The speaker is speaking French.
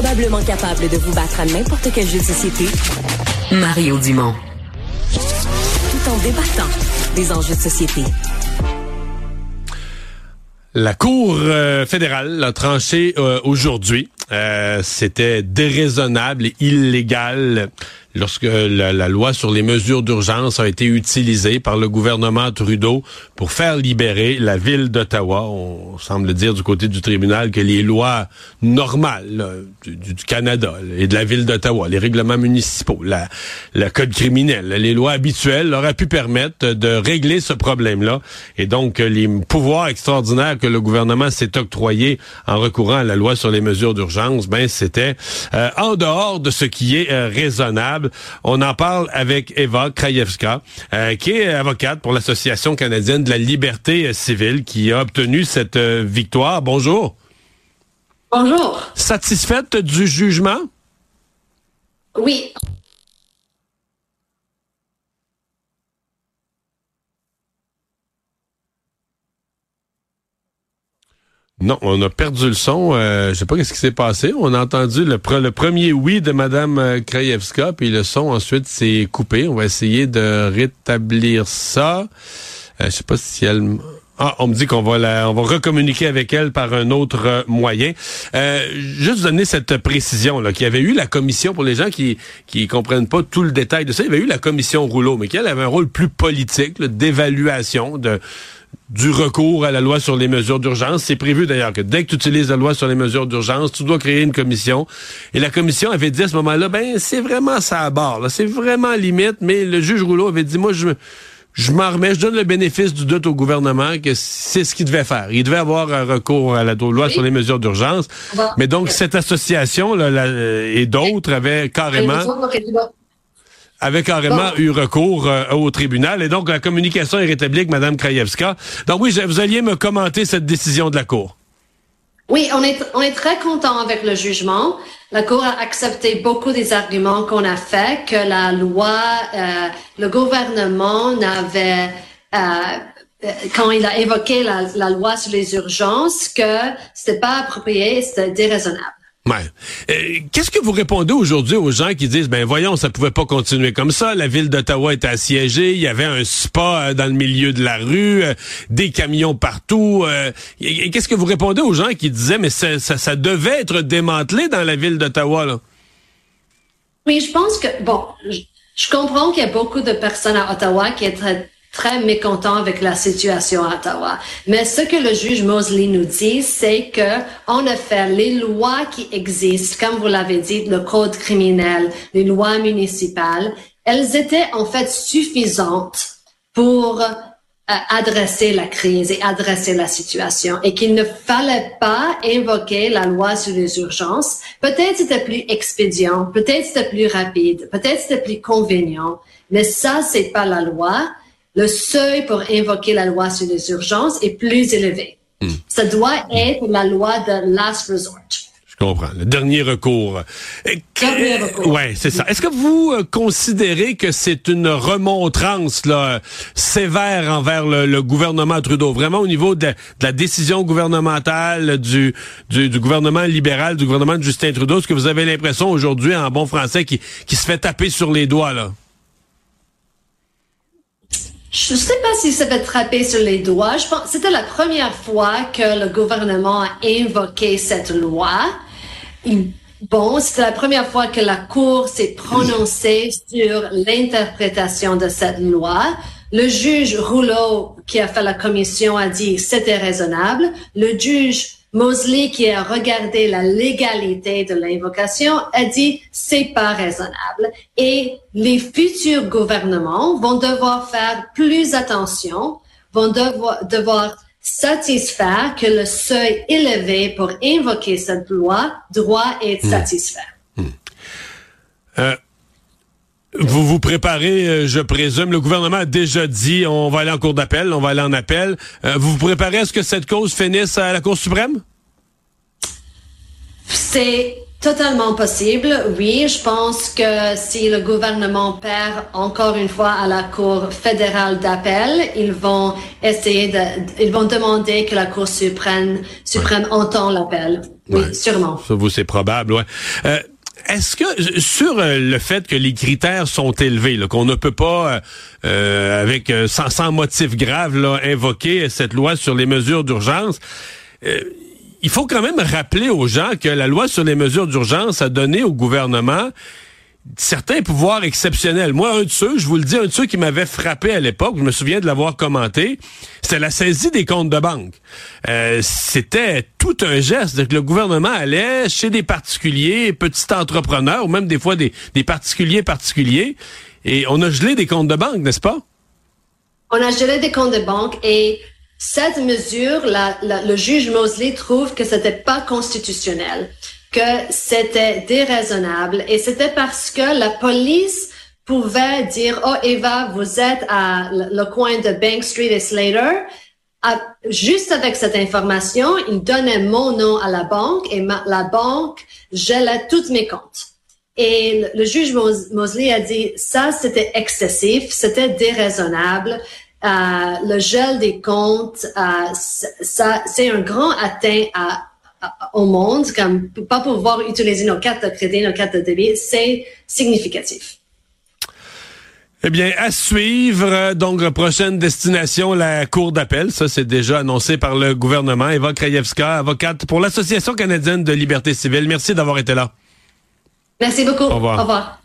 probablement capable de vous battre à n'importe quel jeu de société, Mario Dumont. Tout en débattant des enjeux de société. La Cour euh, fédérale a tranché euh, aujourd'hui. Euh, c'était déraisonnable et illégal lorsque la, loi sur les mesures d'urgence a été utilisée par le gouvernement Trudeau pour faire libérer la ville d'Ottawa. On semble dire du côté du tribunal que les lois normales du, Canada et de la ville d'Ottawa, les règlements municipaux, la, le code criminel, les lois habituelles auraient pu permettre de régler ce problème-là. Et donc, les pouvoirs extraordinaires que le gouvernement s'est octroyé en recourant à la loi sur les mesures d'urgence, ben c'était euh, en dehors de ce qui est euh, raisonnable on en parle avec Eva Krajewska, euh, qui est avocate pour l'Association canadienne de la liberté civile, qui a obtenu cette euh, victoire. Bonjour. Bonjour. Satisfaite du jugement? Oui. Non, on a perdu le son. Euh, je sais pas qu'est-ce qui s'est passé. On a entendu le, le premier oui de Madame euh, Krajewska, puis le son ensuite s'est coupé. On va essayer de rétablir ça. Euh, je sais pas si elle. Ah, on me dit qu'on va la, on va recommuniquer avec elle par un autre euh, moyen. Euh, juste donner cette précision là, qu'il y avait eu la commission pour les gens qui qui comprennent pas tout le détail de ça. Il y avait eu la commission rouleau, mais qu'elle avait un rôle plus politique d'évaluation de du recours à la loi sur les mesures d'urgence. C'est prévu d'ailleurs que dès que tu utilises la loi sur les mesures d'urgence, tu dois créer une commission. Et la commission avait dit à ce moment-là, ben c'est vraiment ça à bord, c'est vraiment limite, mais le juge Rouleau avait dit, moi je je m'en remets, je donne le bénéfice du doute au gouvernement que c'est ce qu'il devait faire. Il devait avoir un recours à la loi sur les mesures d'urgence. Mais donc, cette association là, et d'autres avaient carrément avait carrément eu recours euh, au tribunal. Et donc, la communication est rétablie avec Mme Krajewska. Donc oui, vous alliez me commenter cette décision de la Cour. Oui, on est, on est très content avec le jugement. La Cour a accepté beaucoup des arguments qu'on a fait, que la loi, euh, le gouvernement n'avait, euh, euh quand il a évoqué la, la, loi sur les urgences, que c'était pas approprié, c'était déraisonnable. Euh, qu'est-ce que vous répondez aujourd'hui aux gens qui disent, ben voyons, ça pouvait pas continuer comme ça. La ville d'Ottawa était assiégée, il y avait un spa euh, dans le milieu de la rue, euh, des camions partout. Qu'est-ce que vous répondez aux gens qui disaient, mais ça, ça, devait être démantelé dans la ville d'Ottawa? Oui, je pense que bon, je, je comprends qu'il y a beaucoup de personnes à Ottawa qui étaient très mécontent avec la situation à Ottawa. Mais ce que le juge Mosley nous dit, c'est que, en effet, les lois qui existent, comme vous l'avez dit, le code criminel, les lois municipales, elles étaient en fait suffisantes pour euh, adresser la crise et adresser la situation et qu'il ne fallait pas invoquer la loi sur les urgences. Peut-être c'était plus expédient, peut-être c'était plus rapide, peut-être c'était plus convenient, mais ça, c'est pas la loi le seuil pour invoquer la loi sur les urgences est plus élevé. Hmm. Ça doit être la loi de last resort. Je comprends. Le dernier recours. Dernier recours. Ouais, c'est ça. Est-ce que vous euh, considérez que c'est une remontrance là, sévère envers le, gouvernement Trudeau, vraiment au niveau de, la décision gouvernementale du, du, gouvernement libéral, du gouvernement de Justin Trudeau? Est-ce que vous avez l'impression aujourd'hui, en bon français, qui, qui se fait taper sur les doigts là? Je ne sais pas si ça va attraper sur les doigts. Je pense c'était la première fois que le gouvernement a invoqué cette loi. Bon, c'était la première fois que la Cour s'est prononcée sur l'interprétation de cette loi. Le juge Rouleau, qui a fait la commission, a dit c'était raisonnable. Le juge Mosley, qui a regardé la légalité de l'invocation, a dit c'est pas raisonnable. Et les futurs gouvernements vont devoir faire plus attention, vont devoir, devoir satisfaire que le seuil élevé pour invoquer cette loi doit être hmm. satisfait. Hmm. Euh, vous vous préparez, euh, je présume, le gouvernement a déjà dit on va aller en cour d'appel, on va aller en appel. Euh, vous vous préparez à ce que cette cause finisse à la Cour suprême? C'est totalement possible, oui. Je pense que si le gouvernement perd encore une fois à la Cour fédérale d'appel, ils vont essayer de, ils vont demander que la Cour suprême, suprême entend l'appel. Oui, sûrement. Ça, vous, c'est probable, ouais. Euh, est-ce que sur euh, le fait que les critères sont élevés, qu'on ne peut pas, euh, euh avec sans, sans, motif grave, là, invoquer cette loi sur les mesures d'urgence, il faut quand même rappeler aux gens que la loi sur les mesures d'urgence a donné au gouvernement certains pouvoirs exceptionnels. Moi, un de ceux, je vous le dis, un de ceux qui m'avait frappé à l'époque, je me souviens de l'avoir commenté, c'était la saisie des comptes de banque. Euh, c'était tout un geste. que le gouvernement allait chez des particuliers, petits entrepreneurs, ou même des fois des, des particuliers particuliers, et on a gelé des comptes de banque, n'est-ce pas? On a gelé des comptes de banque et cette mesure, le juge Mosley trouve que c'était pas constitutionnel que c'était déraisonnable et c'était parce que la police pouvait dire, oh Eva, vous êtes à le coin de Bank Street et Slater. juste avec cette information, il donnait mon nom à la banque et la banque gelait tous mes comptes. Et le, juge Mosley a dit, ça c'était excessif, c'était déraisonnable. Euh, le gel des comptes, euh, ça, c'est un grand atteint à au monde, comme pas pouvoir utiliser nos cartes de crédit, nos cartes de débit, c'est significatif. Eh bien, à suivre. Donc, prochaine destination, la Cour d'appel. Ça, c'est déjà annoncé par le gouvernement. Eva Krajewska, avocate pour l'Association canadienne de liberté civile. Merci d'avoir été là. Merci beaucoup. Au revoir. Au revoir.